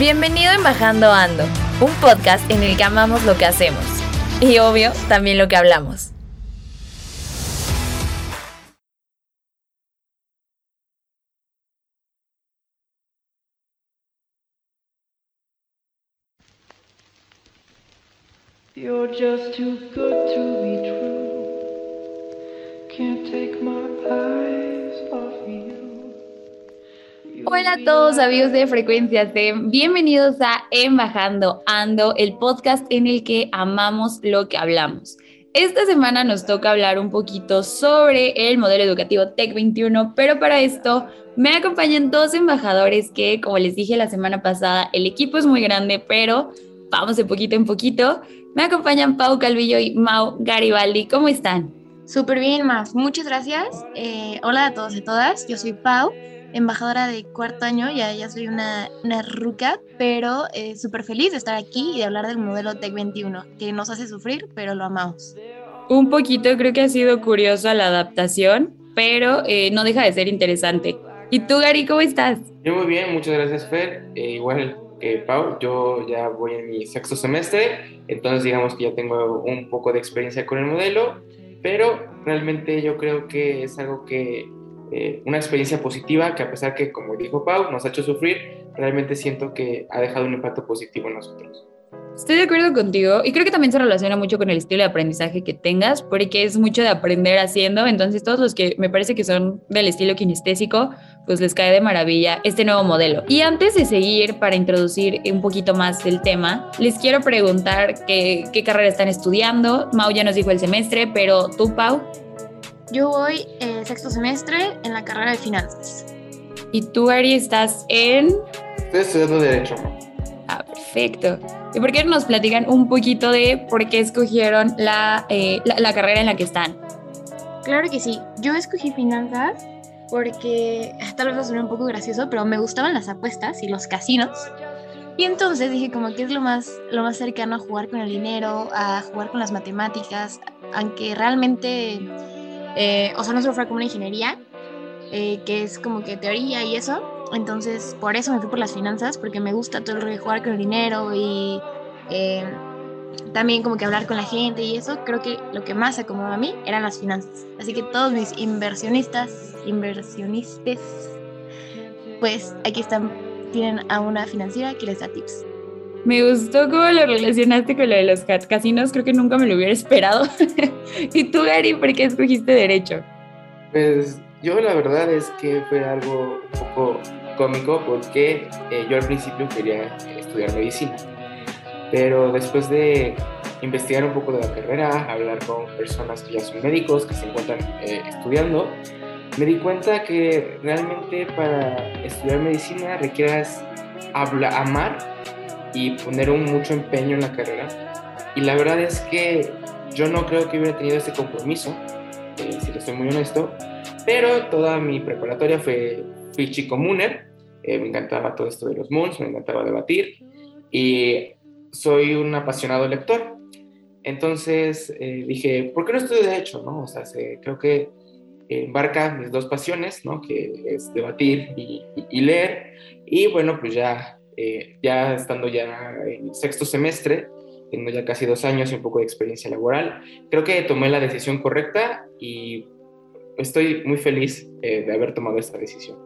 Bienvenido en Bajando Ando, un podcast en el que amamos lo que hacemos y obvio también lo que hablamos. You're just too good to be true. Can't take my. Hola a todos amigos de Frecuencias de bienvenidos a Embajando Ando, el podcast en el que amamos lo que hablamos. Esta semana nos toca hablar un poquito sobre el modelo educativo Tech 21, pero para esto me acompañan dos embajadores que, como les dije la semana pasada, el equipo es muy grande, pero vamos de poquito en poquito. Me acompañan Pau Calvillo y Mau Garibaldi. ¿Cómo están? Súper bien, Maf. Muchas gracias. Eh, hola a todos y todas. Yo soy Pau, embajadora de cuarto año. Ya, ya soy una, una ruca, pero eh, súper feliz de estar aquí y de hablar del modelo Tech 21, que nos hace sufrir, pero lo amamos. Un poquito, creo que ha sido curiosa la adaptación, pero eh, no deja de ser interesante. ¿Y tú, Gary, cómo estás? Yo muy bien, muchas gracias, Fer. Eh, igual que Pau, yo ya voy en mi sexto semestre, entonces digamos que ya tengo un poco de experiencia con el modelo, pero realmente yo creo que es algo que, eh, una experiencia positiva que a pesar que, como dijo Pau, nos ha hecho sufrir, realmente siento que ha dejado un impacto positivo en nosotros. Estoy de acuerdo contigo y creo que también se relaciona mucho con el estilo de aprendizaje que tengas, porque es mucho de aprender haciendo, entonces todos los que me parece que son del estilo kinestésico, pues les cae de maravilla este nuevo modelo. Y antes de seguir para introducir un poquito más del tema, les quiero preguntar qué, qué carrera están estudiando. Mau ya nos dijo el semestre, pero tú, Pau. Yo voy eh, sexto semestre en la carrera de finanzas. Y tú, Ari, estás en... Estoy estudiando Derecho. Ah, perfecto. ¿Y por qué no nos platican un poquito de por qué escogieron la, eh, la, la carrera en la que están? Claro que sí. Yo escogí finanzas porque tal vez va a sonar un poco gracioso, pero me gustaban las apuestas y los casinos. Y entonces dije como que es lo más, lo más cercano a jugar con el dinero, a jugar con las matemáticas, aunque realmente, eh, o sea, nosotros fue como una ingeniería, eh, que es como que teoría y eso. Entonces, por eso me fui por las finanzas, porque me gusta todo el rollo de jugar con el dinero y eh, también como que hablar con la gente y eso. Creo que lo que más acomodaba a mí eran las finanzas. Así que todos mis inversionistas, inversionistas, pues aquí están, tienen a una financiera que les da tips. Me gustó cómo lo relacionaste con lo de los casinos, creo que nunca me lo hubiera esperado. ¿Y tú, Gary, por qué escogiste Derecho? Pues yo la verdad es que fue algo un poco cómico porque eh, yo al principio quería estudiar medicina, pero después de investigar un poco de la carrera, hablar con personas que ya son médicos, que se encuentran eh, estudiando, me di cuenta que realmente para estudiar medicina requieras amar y poner un mucho empeño en la carrera. Y la verdad es que yo no creo que hubiera tenido ese compromiso, eh, si le soy muy honesto, pero toda mi preparatoria fue, fui chico Mooner, eh, me encantaba todo esto de los moons, me encantaba debatir y soy un apasionado lector. Entonces eh, dije, ¿por qué no estudio Derecho? No? O sea, se, creo que embarca mis dos pasiones, ¿no? que es debatir y, y, y leer. Y bueno, pues ya, eh, ya estando ya en sexto semestre, tengo ya casi dos años y un poco de experiencia laboral, creo que tomé la decisión correcta y estoy muy feliz eh, de haber tomado esta decisión.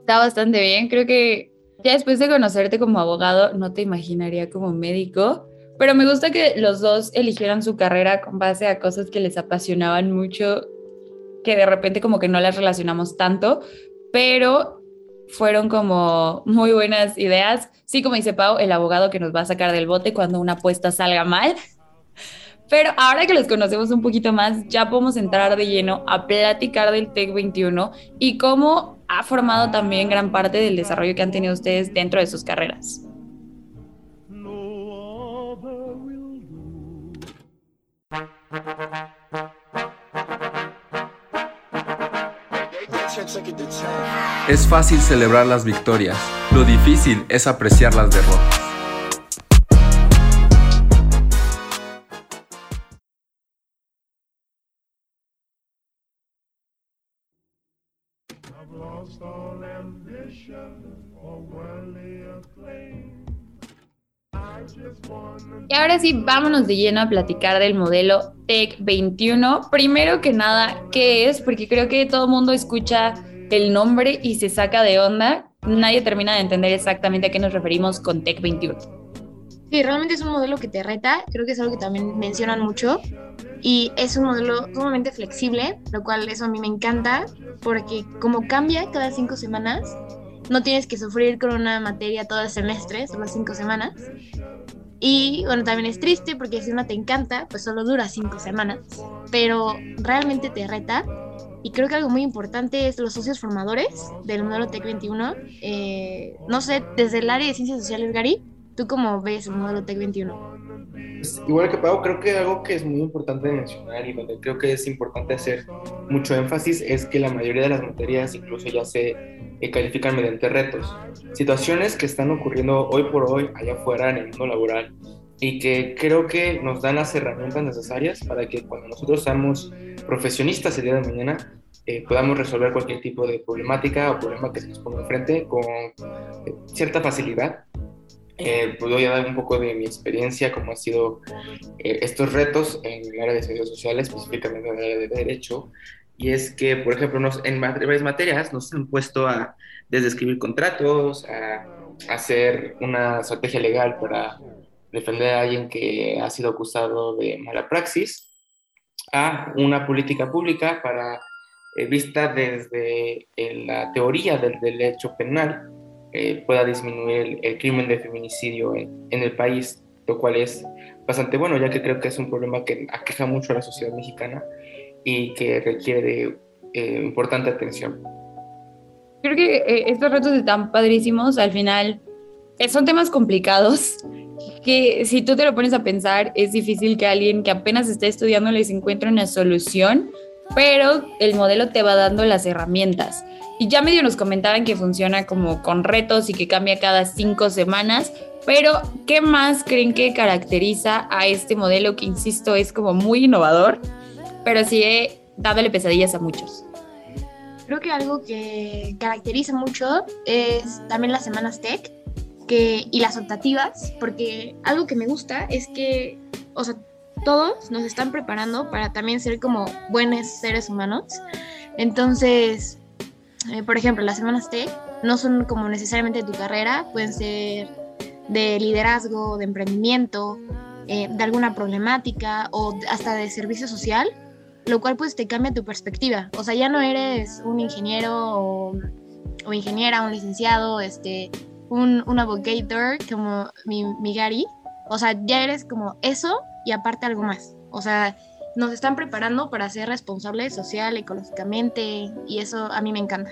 Está bastante bien, creo que ya después de conocerte como abogado no te imaginaría como médico, pero me gusta que los dos eligieran su carrera con base a cosas que les apasionaban mucho, que de repente como que no las relacionamos tanto, pero fueron como muy buenas ideas. Sí, como dice Pau, el abogado que nos va a sacar del bote cuando una apuesta salga mal. Pero ahora que los conocemos un poquito más, ya podemos entrar de lleno a platicar del TEC 21 y cómo ha formado también gran parte del desarrollo que han tenido ustedes dentro de sus carreras. No Es fácil celebrar las victorias, lo difícil es apreciar las derrotas. Y ahora sí, vámonos de lleno a platicar del modelo Tech 21. Primero que nada, ¿qué es? Porque creo que todo el mundo escucha el nombre y se saca de onda. Nadie termina de entender exactamente a qué nos referimos con Tech 21. Sí, realmente es un modelo que te reta, creo que es algo que también mencionan mucho y es un modelo sumamente flexible, lo cual eso a mí me encanta porque como cambia cada cinco semanas, no tienes que sufrir con una materia todo el semestre, solo cinco semanas. Y bueno, también es triste porque si una te encanta, pues solo dura cinco semanas, pero realmente te reta. Y creo que algo muy importante es los socios formadores del modelo TEC 21. Eh, no sé, desde el área de ciencias sociales, Gary, ¿tú cómo ves el modelo TEC 21? Pues, igual que Pau, creo que algo que es muy importante mencionar y donde creo que es importante hacer mucho énfasis es que la mayoría de las materias incluso ya se eh, califican mediante retos. Situaciones que están ocurriendo hoy por hoy allá afuera en el mundo laboral y que creo que nos dan las herramientas necesarias para que cuando nosotros seamos profesionistas el día de mañana eh, podamos resolver cualquier tipo de problemática o problema que se nos ponga enfrente con eh, cierta facilidad eh, pues voy a dar un poco de mi experiencia, cómo han sido eh, estos retos en el área de ciencias sociales, específicamente en el área de derecho. Y es que, por ejemplo, nos, en varias materias nos han puesto a desde escribir contratos, a, hacer una estrategia legal para defender a alguien que ha sido acusado de mala praxis, a una política pública para, eh, vista desde la teoría del derecho penal, eh, pueda disminuir el, crimen de feminicidio en, el país, lo cual es bastante bueno, ya que creo que es un problema que aqueja mucho a la sociedad mexicana y que requiere eh, importante atención. Creo que eh, estos retos están padrísimos, al final son temas complicados que si tú te lo pones a pensar es difícil que alguien que apenas está estudiando les encuentre una solución, pero el modelo te va dando las herramientas. Y ya medio nos comentaban que funciona como con retos y que cambia cada cinco semanas. Pero, ¿qué más creen que caracteriza a este modelo que, insisto, es como muy innovador, pero sigue dándole pesadillas a muchos? Creo que algo que caracteriza mucho es también las semanas tech que, y las optativas, porque algo que me gusta es que, o sea, todos nos están preparando para también ser como buenos seres humanos. Entonces, eh, por ejemplo, las semanas T no son como necesariamente de tu carrera, pueden ser de liderazgo, de emprendimiento, eh, de alguna problemática o hasta de servicio social, lo cual pues te cambia tu perspectiva. O sea, ya no eres un ingeniero o, o ingeniera, un licenciado, este, un, un abogator como mi, mi Gary. O sea, ya eres como eso y aparte algo más. O sea, nos están preparando para ser responsables social, ecológicamente, y eso a mí me encanta.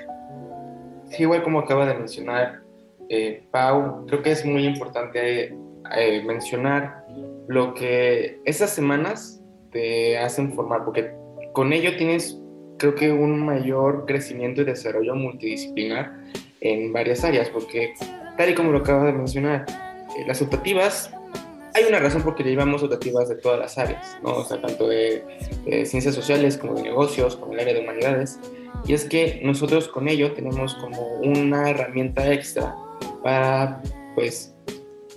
Sí, igual como acaba de mencionar eh, Pau, creo que es muy importante eh, mencionar lo que esas semanas te hacen formar, porque con ello tienes, creo que, un mayor crecimiento y desarrollo multidisciplinar en varias áreas, porque tal y como lo acaba de mencionar, eh, las optativas hay una razón por qué llevamos optativas de todas las áreas, ¿no? Tanto de, ciencias sociales como de negocios, como el área de humanidades. Y es que nosotros con ello tenemos como una herramienta extra para, pues,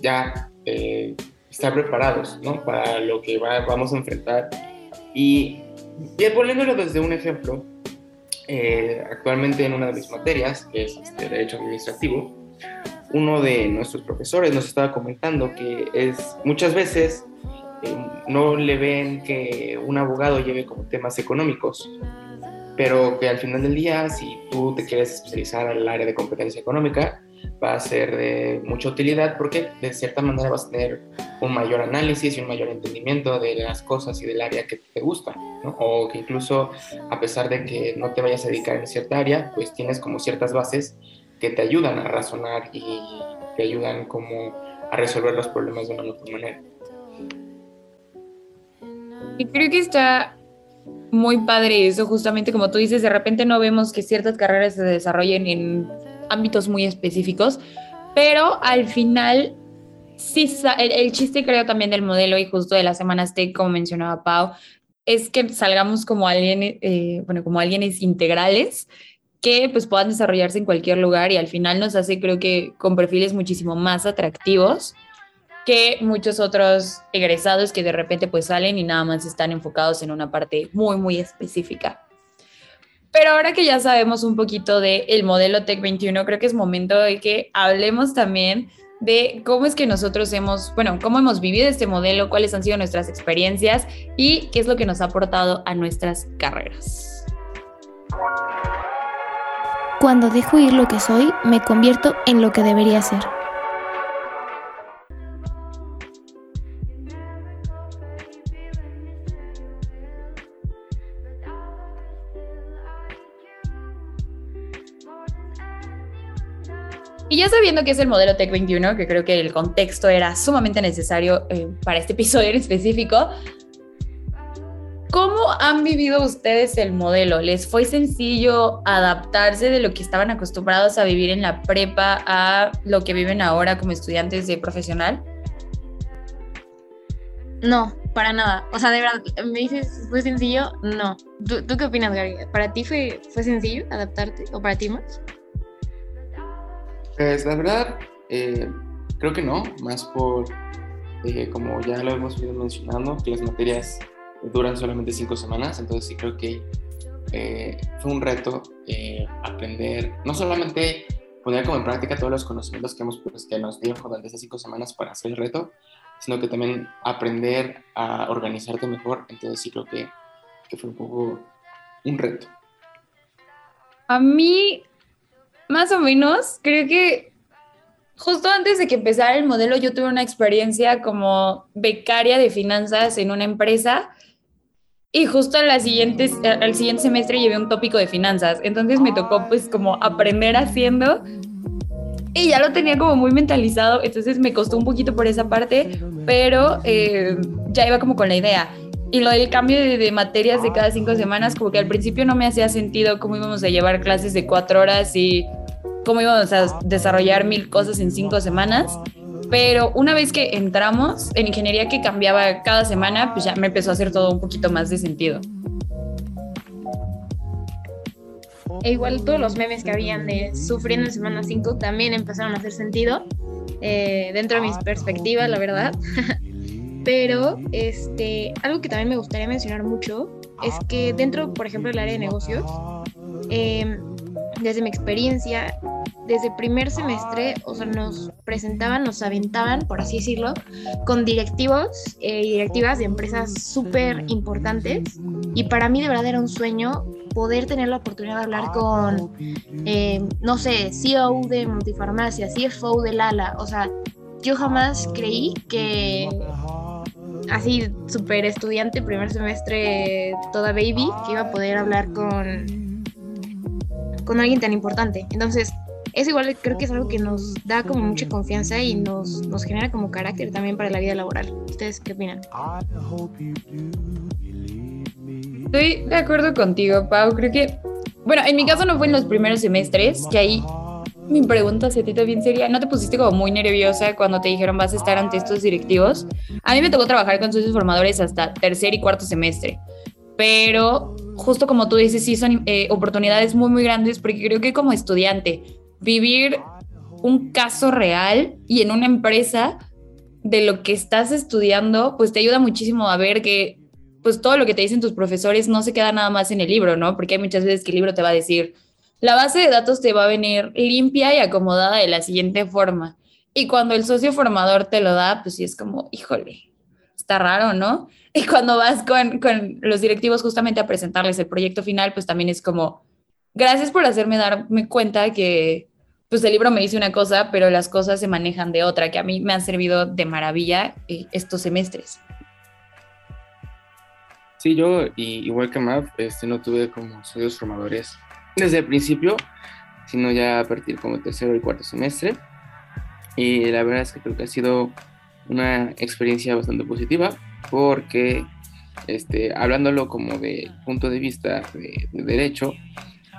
ya eh, estar preparados, ¿no? Para lo que vamos a enfrentar. Y, y poniéndolo desde un ejemplo, eh, actualmente en una de mis materias, que es este, Derecho Administrativo, uno de nuestros profesores nos estaba comentando que es muchas veces eh, no le ven que un abogado lleve como temas económicos, pero que al final del día, si tú te quieres especializar en el área de competencia económica, va a ser de mucha utilidad porque de cierta manera vas a tener un mayor análisis y un mayor entendimiento de las cosas y del área que te gusta, o que incluso a pesar de que no te vayas a dedicar en cierta área, pues tienes como ciertas bases que te ayudan a razonar y te ayudan como a resolver los problemas de una mejor manera. Y creo que está muy padre eso, justamente como tú dices, de repente no vemos que ciertas carreras se desarrollen en ámbitos muy específicos, pero al final sí, el, chiste creo también del modelo y justo de las semanas TEC, como mencionaba Pau, es que salgamos como alguien, eh, bueno, como alguienes integrales que pues puedan desarrollarse en cualquier lugar y al final nos hace creo que con perfiles muchísimo más atractivos que muchos otros egresados que de repente pues salen y nada más están enfocados en una parte muy, muy específica. Pero ahora que ya sabemos un poquito del el modelo Tech 21, creo que es momento de que hablemos también de cómo es que nosotros hemos, bueno, cómo hemos vivido este modelo, cuáles han sido nuestras experiencias y qué es lo que nos ha aportado a nuestras carreras. Cuando dejo ir lo que soy, me convierto en lo que debería ser. Ya sabiendo que es el modelo Tech 21, que creo que el contexto era sumamente necesario eh, para este episodio en específico, ¿cómo han vivido ustedes el modelo? ¿Les fue sencillo adaptarse de lo que estaban acostumbrados a vivir en la prepa a lo que viven ahora como estudiantes de profesional? No, para nada. O sea, de verdad, ¿me dices, fue sencillo? No. ¿Tú, qué opinas, Gary? ¿Para ti fue, fue sencillo adaptarte? ¿O para ti más? Pues la verdad, eh, creo que no, más por, eh, como ya lo hemos ido mencionando, que las materias duran solamente cinco semanas, entonces sí creo que eh, fue un reto aprender, no solamente poner como en práctica todos los conocimientos que, hemos, pues, que nos dieron durante esas cinco semanas para hacer el reto, sino que también aprender a organizarte mejor, entonces sí creo que, que fue un poco un reto. A mí más o menos, creo que justo antes de que empezara el modelo yo tuve una experiencia como becaria de finanzas en una empresa y justo siguiente, al siguiente semestre llevé un tópico de finanzas. Entonces me tocó pues como aprender haciendo y ya lo tenía como muy mentalizado, entonces me costó un poquito por esa parte, pero eh, ya iba como con la idea. Y lo del cambio de, de, materias de cada cinco semanas, como que al principio no me hacía sentido cómo íbamos a llevar clases de cuatro horas y cómo íbamos a desarrollar mil cosas en cinco semanas. Pero una vez que entramos en ingeniería que cambiaba cada semana, pues ya me empezó a hacer todo un poquito más de sentido. E igual todos los memes que habían de sufriendo en semana 5 también empezaron a hacer sentido eh, dentro de mis perspectivas, la verdad. Pero este, algo que también me gustaría mencionar mucho es que dentro, por ejemplo, del área de negocios, eh, desde mi experiencia, desde el primer semestre, o sea, nos presentaban, nos aventaban, por así decirlo, con directivos eh, y directivas de empresas súper importantes. Y para mí de verdad era un sueño poder tener la oportunidad de hablar con, eh, no sé, CEO de Multifarmacia, CFO de Lala. O sea, yo jamás creí que así súper estudiante, primer semestre, toda baby, que iba a poder hablar con con alguien tan importante. Entonces, eso igual creo que es algo que nos da como mucha confianza y nos, nos genera como carácter también para la vida laboral. ¿Ustedes qué opinan? Estoy de acuerdo contigo, Pau. Creo que, bueno, en mi caso no fue en los primeros semestres, que ahí mi pregunta hacia ti también sería, ¿no te pusiste como muy nerviosa cuando te dijeron vas a estar ante estos directivos? A mí me tocó trabajar con socios formadores hasta tercer y cuarto semestre pero justo como tú dices, sí son eh, oportunidades muy, muy grandes porque creo que como estudiante, vivir un caso real y en una empresa de lo que estás estudiando, pues te ayuda muchísimo a ver que pues todo lo que te dicen tus profesores no se queda nada más en el libro, ¿no? Porque hay muchas veces que el libro te va a decir, la base de datos te va a venir limpia y acomodada de la siguiente forma. Y cuando el socio formador te lo da, pues sí es como, híjole, está raro, ¿no? Y cuando vas con, con, los directivos justamente a presentarles el proyecto final, pues también es como, gracias por hacerme darme cuenta que pues el libro me dice una cosa, pero las cosas se manejan de otra, que a mí me han servido de maravilla eh, estos semestres. Sí, yo, y, igual que Mav, este, no tuve como estudios formadores desde el principio, sino ya a partir como tercero y cuarto semestre. Y la verdad es que creo que ha sido una experiencia bastante positiva porque este, hablándolo como de punto de vista de, de derecho,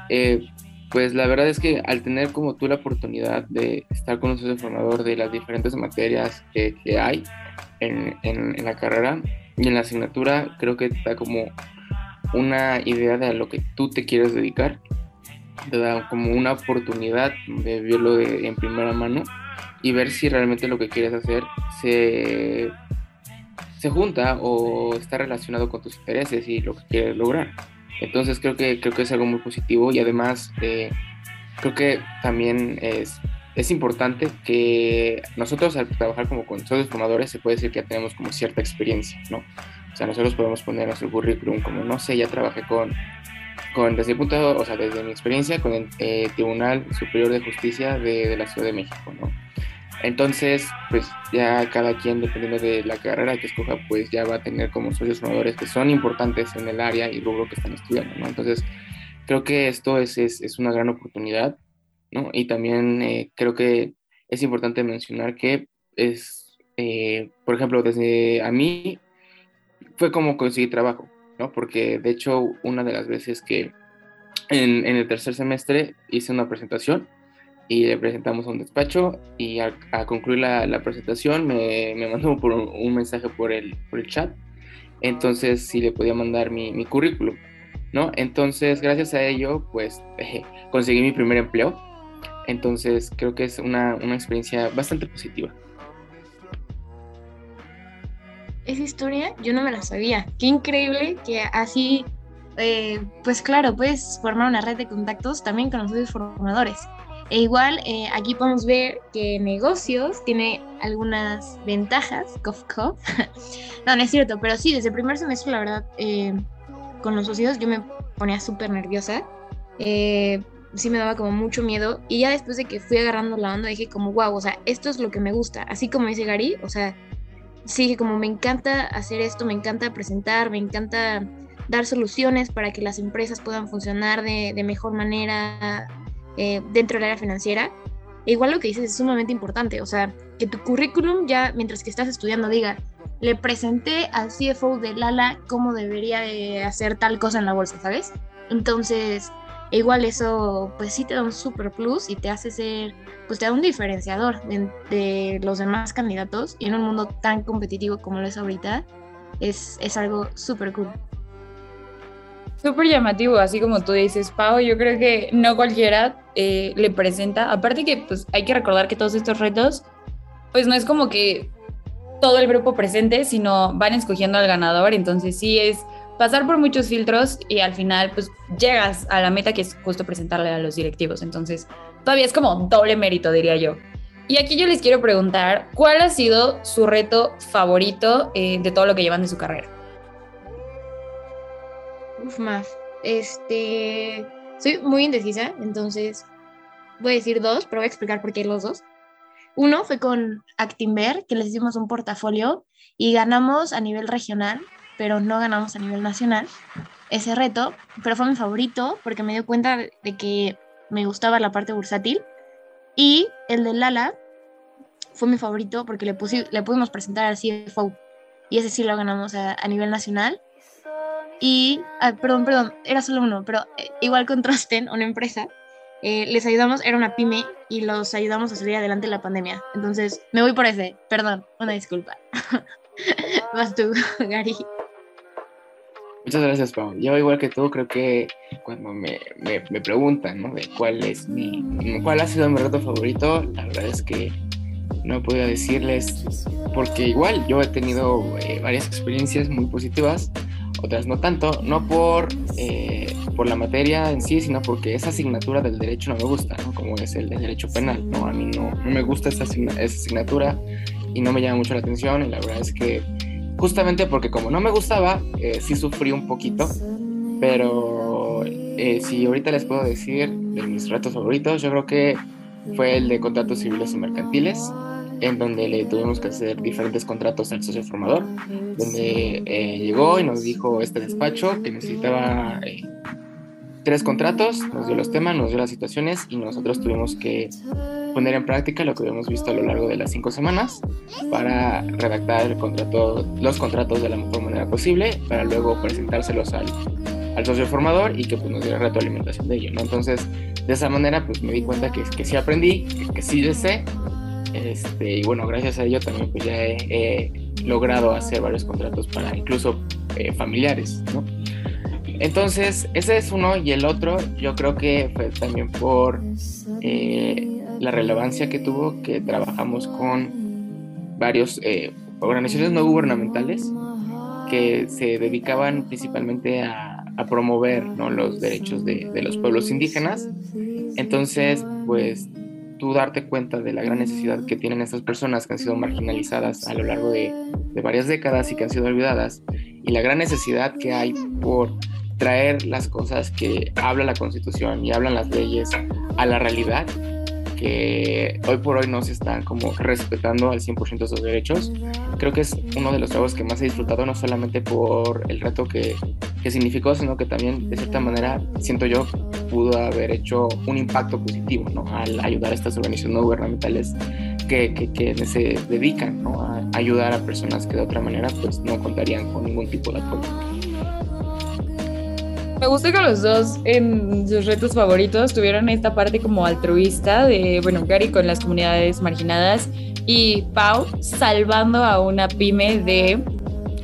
eh, pues la verdad es que al tener como tú la oportunidad de estar con un socio formador de las diferentes materias que, hay en, en, en, la carrera y en la asignatura, creo que te da como una idea de a lo que tú te quieres dedicar, te da como una oportunidad de verlo de, en primera mano y ver si realmente lo que quieres hacer se, se junta o está relacionado con tus intereses y lo que quieres lograr. Entonces creo que, creo que es algo muy positivo y además eh, creo que también es, es importante que nosotros al trabajar como con socios formadores se puede decir que ya tenemos como cierta experiencia, ¿no? O sea, nosotros podemos poner nuestro currículum como, no sé, ya trabajé con, con desde mi punto, o sea, desde mi experiencia con el eh, Tribunal Superior de Justicia de, de la Ciudad de México, ¿no? Entonces, pues ya cada quien, dependiendo de la carrera que escoja, pues ya va a tener como socios formadores que son importantes en el área y rubro que están estudiando, ¿no? Entonces, creo que esto es, es, es una gran oportunidad, ¿no? Y también eh, creo que es importante mencionar que es, eh, por ejemplo, desde a mí fue como conseguir trabajo, ¿no? Porque de hecho, una de las veces que en, en el tercer semestre hice una presentación, y le presentamos a un despacho y a, a concluir la, la, presentación me, me mandó por un, un, mensaje por el, por el chat, entonces sí le podía mandar mi, mi currículum, ¿no? Entonces gracias a ello pues eh, conseguí mi primer empleo, entonces creo que es una, una experiencia bastante positiva. Esa historia yo no me la sabía, qué increíble que así... Eh, pues claro, puedes formar una red de contactos también con los formadores. E igual, eh, aquí podemos ver que negocios tiene algunas ventajas, cof, cof. no, no es cierto, pero sí, desde el primer semestre, la verdad, eh, con los socios yo me ponía súper nerviosa. Eh, sí me daba como mucho miedo. Y ya después de que fui agarrando la onda, dije como, wow, o sea, esto es lo que me gusta. Así como dice Gary, o sea, sí, como me encanta hacer esto, me encanta presentar, me encanta dar soluciones para que las empresas puedan funcionar de, de mejor manera, eh, dentro del área financiera. E igual lo que dices es sumamente importante, o sea, que tu currículum ya mientras que estás estudiando diga, le presenté al CFO de Lala cómo debería de hacer tal cosa en la bolsa, ¿sabes? Entonces, igual eso pues sí te da un super plus y te hace ser, pues te da un diferenciador de, de los demás candidatos y en un mundo tan competitivo como lo es ahorita, es, es algo súper cool. Súper llamativo, así como tú dices, Pau, yo creo que no cualquiera eh, le presenta, aparte que pues hay que recordar que todos estos retos, pues no es como que todo el grupo presente, sino van escogiendo al ganador, entonces sí es pasar por muchos filtros y al final pues llegas a la meta que es justo presentarle a los directivos, entonces todavía es como doble mérito, diría yo. Y aquí yo les quiero preguntar, ¿cuál ha sido su reto favorito eh, de todo lo que llevan de su carrera? Uf, más. Este. Soy muy indecisa, entonces voy a decir dos, pero voy a explicar por qué los dos. Uno fue con Actinver, que les hicimos un portafolio y ganamos a nivel regional, pero no ganamos a nivel nacional ese reto, pero fue mi favorito porque me dio cuenta de que me gustaba la parte bursátil. Y el de Lala fue mi favorito porque le, le pudimos presentar al CFO y ese sí lo ganamos a, a nivel nacional. Y, ah, perdón, perdón, era solo uno, pero eh, igual con Trosten, una empresa, eh, les ayudamos, era una pyme, y los ayudamos a salir adelante de la pandemia. Entonces, me voy por ese, perdón, una disculpa. Vas tú, Gary. Muchas gracias, Pau. Yo, igual que tú, creo que cuando me, me, me preguntan ¿no? de cuál es mi, cuál ha sido mi reto favorito, la verdad es que no podía decirles, porque igual yo he tenido eh, varias experiencias muy positivas, otras no tanto, no por, eh, por la materia en sí, sino porque esa asignatura del derecho no me gusta, como es el, el derecho penal. ¿no? A mí no, no me gusta esa, asign esa asignatura y no me llama mucho la atención y la verdad es que justamente porque como no me gustaba, eh, sí sufrí un poquito, pero eh, si ahorita les puedo decir de mis retos favoritos, yo creo que fue el de contratos civiles y mercantiles, en donde le tuvimos que hacer diferentes contratos al socio formador, donde eh, llegó y nos dijo este despacho que necesitaba eh, tres contratos, nos dio los temas, nos dio las situaciones y nosotros tuvimos que poner en práctica lo que hemos visto a lo largo de las cinco semanas para redactar el contrato, los contratos de la mejor manera posible para luego presentárselos al, al socio formador y que pues, nos diera retroalimentación de ello. ¿no? Entonces, de esa manera pues me di cuenta que, que sí aprendí, que, que sí sé este, y bueno, gracias a ello también pues ya he, logrado hacer varios contratos para incluso eh, familiares, ¿no? Entonces, ese es uno y el otro yo creo que fue también por eh, la relevancia que tuvo que trabajamos con varios eh, organizaciones no gubernamentales que se dedicaban principalmente a, promover ¿no? los derechos de, de los pueblos indígenas. Entonces, pues tú darte cuenta de la gran necesidad que tienen estas personas que han sido marginalizadas a lo largo de, de, varias décadas y que han sido olvidadas, y la gran necesidad que hay por traer las cosas que habla la Constitución y hablan las leyes a la realidad, que hoy por hoy no se están como respetando al 100% esos derechos. Creo que es uno de los trabajos que más he disfrutado, no solamente por el reto que, que significó, sino que también de cierta manera siento yo pudo haber hecho un impacto positivo ¿no? al ayudar a estas organizaciones no gubernamentales que, que, que se dedican ¿no? a ayudar a personas que de otra manera pues no contarían con ningún tipo de apoyo. Me gusta que los dos en sus retos favoritos tuvieron esta parte como altruista de, bueno, Gary con las comunidades marginadas y Pau salvando a una pyme de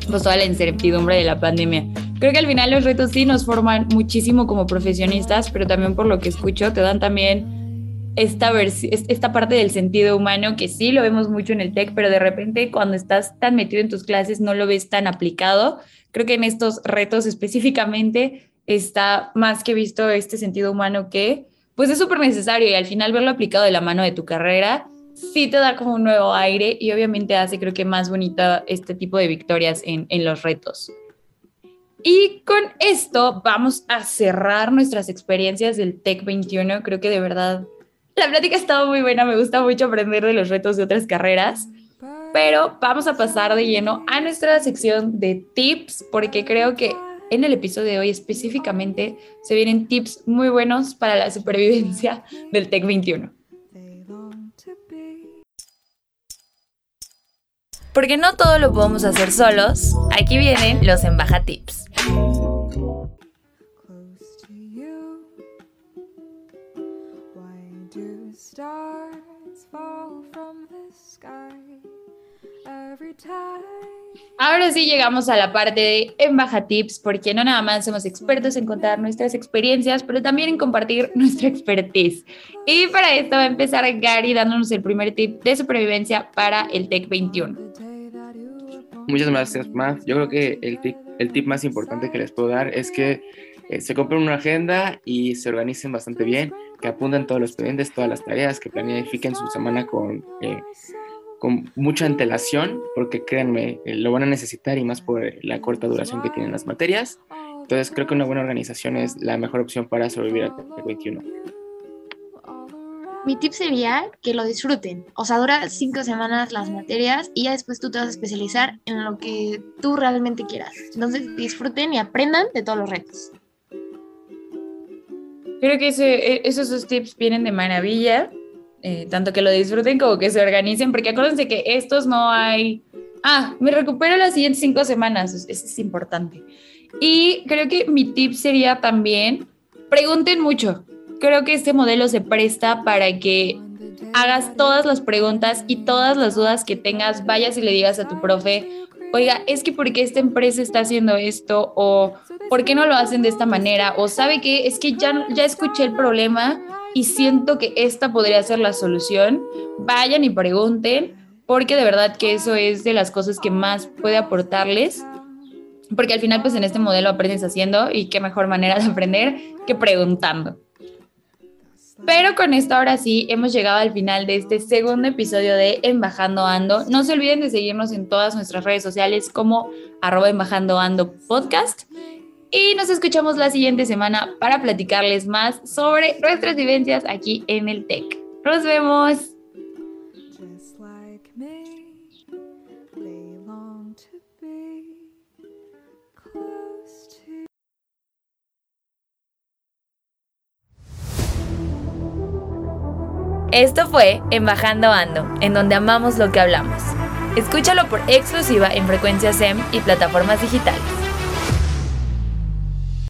pues, toda la incertidumbre de la pandemia. Creo que al final los retos sí nos forman muchísimo como profesionistas, pero también por lo que escucho te dan también esta, esta parte del sentido humano que sí lo vemos mucho en el TEC, pero de repente cuando estás tan metido en tus clases no lo ves tan aplicado. Creo que en estos retos específicamente está más que visto este sentido humano que pues es súper necesario y al final verlo aplicado de la mano de tu carrera sí te da como un nuevo aire y obviamente hace creo que más bonita este tipo de victorias en, en los retos. Y con esto vamos a cerrar nuestras experiencias del TEC 21. Creo que de verdad la plática ha estado muy buena, me gusta mucho aprender de los retos de otras carreras, pero vamos a pasar de lleno a nuestra sección de tips porque creo que en el episodio de hoy específicamente se vienen tips muy buenos para la supervivencia del TEC 21. Porque no todo lo podemos hacer solos, aquí vienen los Embaja Tips. Ahora sí llegamos a la parte de Embaja Tips, porque no nada más somos expertos en contar nuestras experiencias, pero también en compartir nuestra expertise. Y para esto va a empezar Gary dándonos el primer tip de supervivencia para el TEC 21. Muchas gracias, Matt. Yo creo que el tip, el tip más importante que les puedo dar es que eh, se compren una agenda y se organicen bastante bien, que apunten todos los pendientes, todas las tareas, que planifiquen su semana con... Eh, con mucha antelación, porque créanme, eh, lo van a necesitar y más por la corta duración que tienen las materias. Entonces creo que una buena organización es la mejor opción para sobrevivir al TEC 21. Mi tip sería que lo disfruten. O sea, dura cinco semanas las materias y ya después tú te vas a especializar en lo que tú realmente quieras. Entonces disfruten y aprendan de todos los retos. Creo que ese, esos dos tips vienen de maravilla. Eh, tanto que lo disfruten como que se organicen, porque acuérdense que estos no hay, ah, me recupero las siguientes cinco semanas, eso es importante. Y creo que mi tip sería también, pregunten mucho. Creo que este modelo se presta para que hagas todas las preguntas y todas las dudas que tengas, vayas y le digas a tu profe, oiga, es que ¿por qué esta empresa está haciendo esto? O ¿por qué no lo hacen de esta manera? O ¿sabe qué? Es que ya, ya escuché el problema y siento que esta podría ser la solución, vayan y pregunten, porque de verdad que eso es de las cosas que más puede aportarles, porque al final pues en este modelo aprendes haciendo y qué mejor manera de aprender que preguntando. Pero con esto ahora sí hemos llegado al final de este segundo episodio de Embajando Ando. No se olviden de seguirnos en todas nuestras redes sociales como arroba podcast y nos escuchamos la siguiente semana para platicarles más sobre nuestras vivencias aquí en el TEC. Nos vemos. Esto fue Embajando Ando, en donde amamos lo que hablamos. Escúchalo por exclusiva en Frecuencia SEM y plataformas digitales.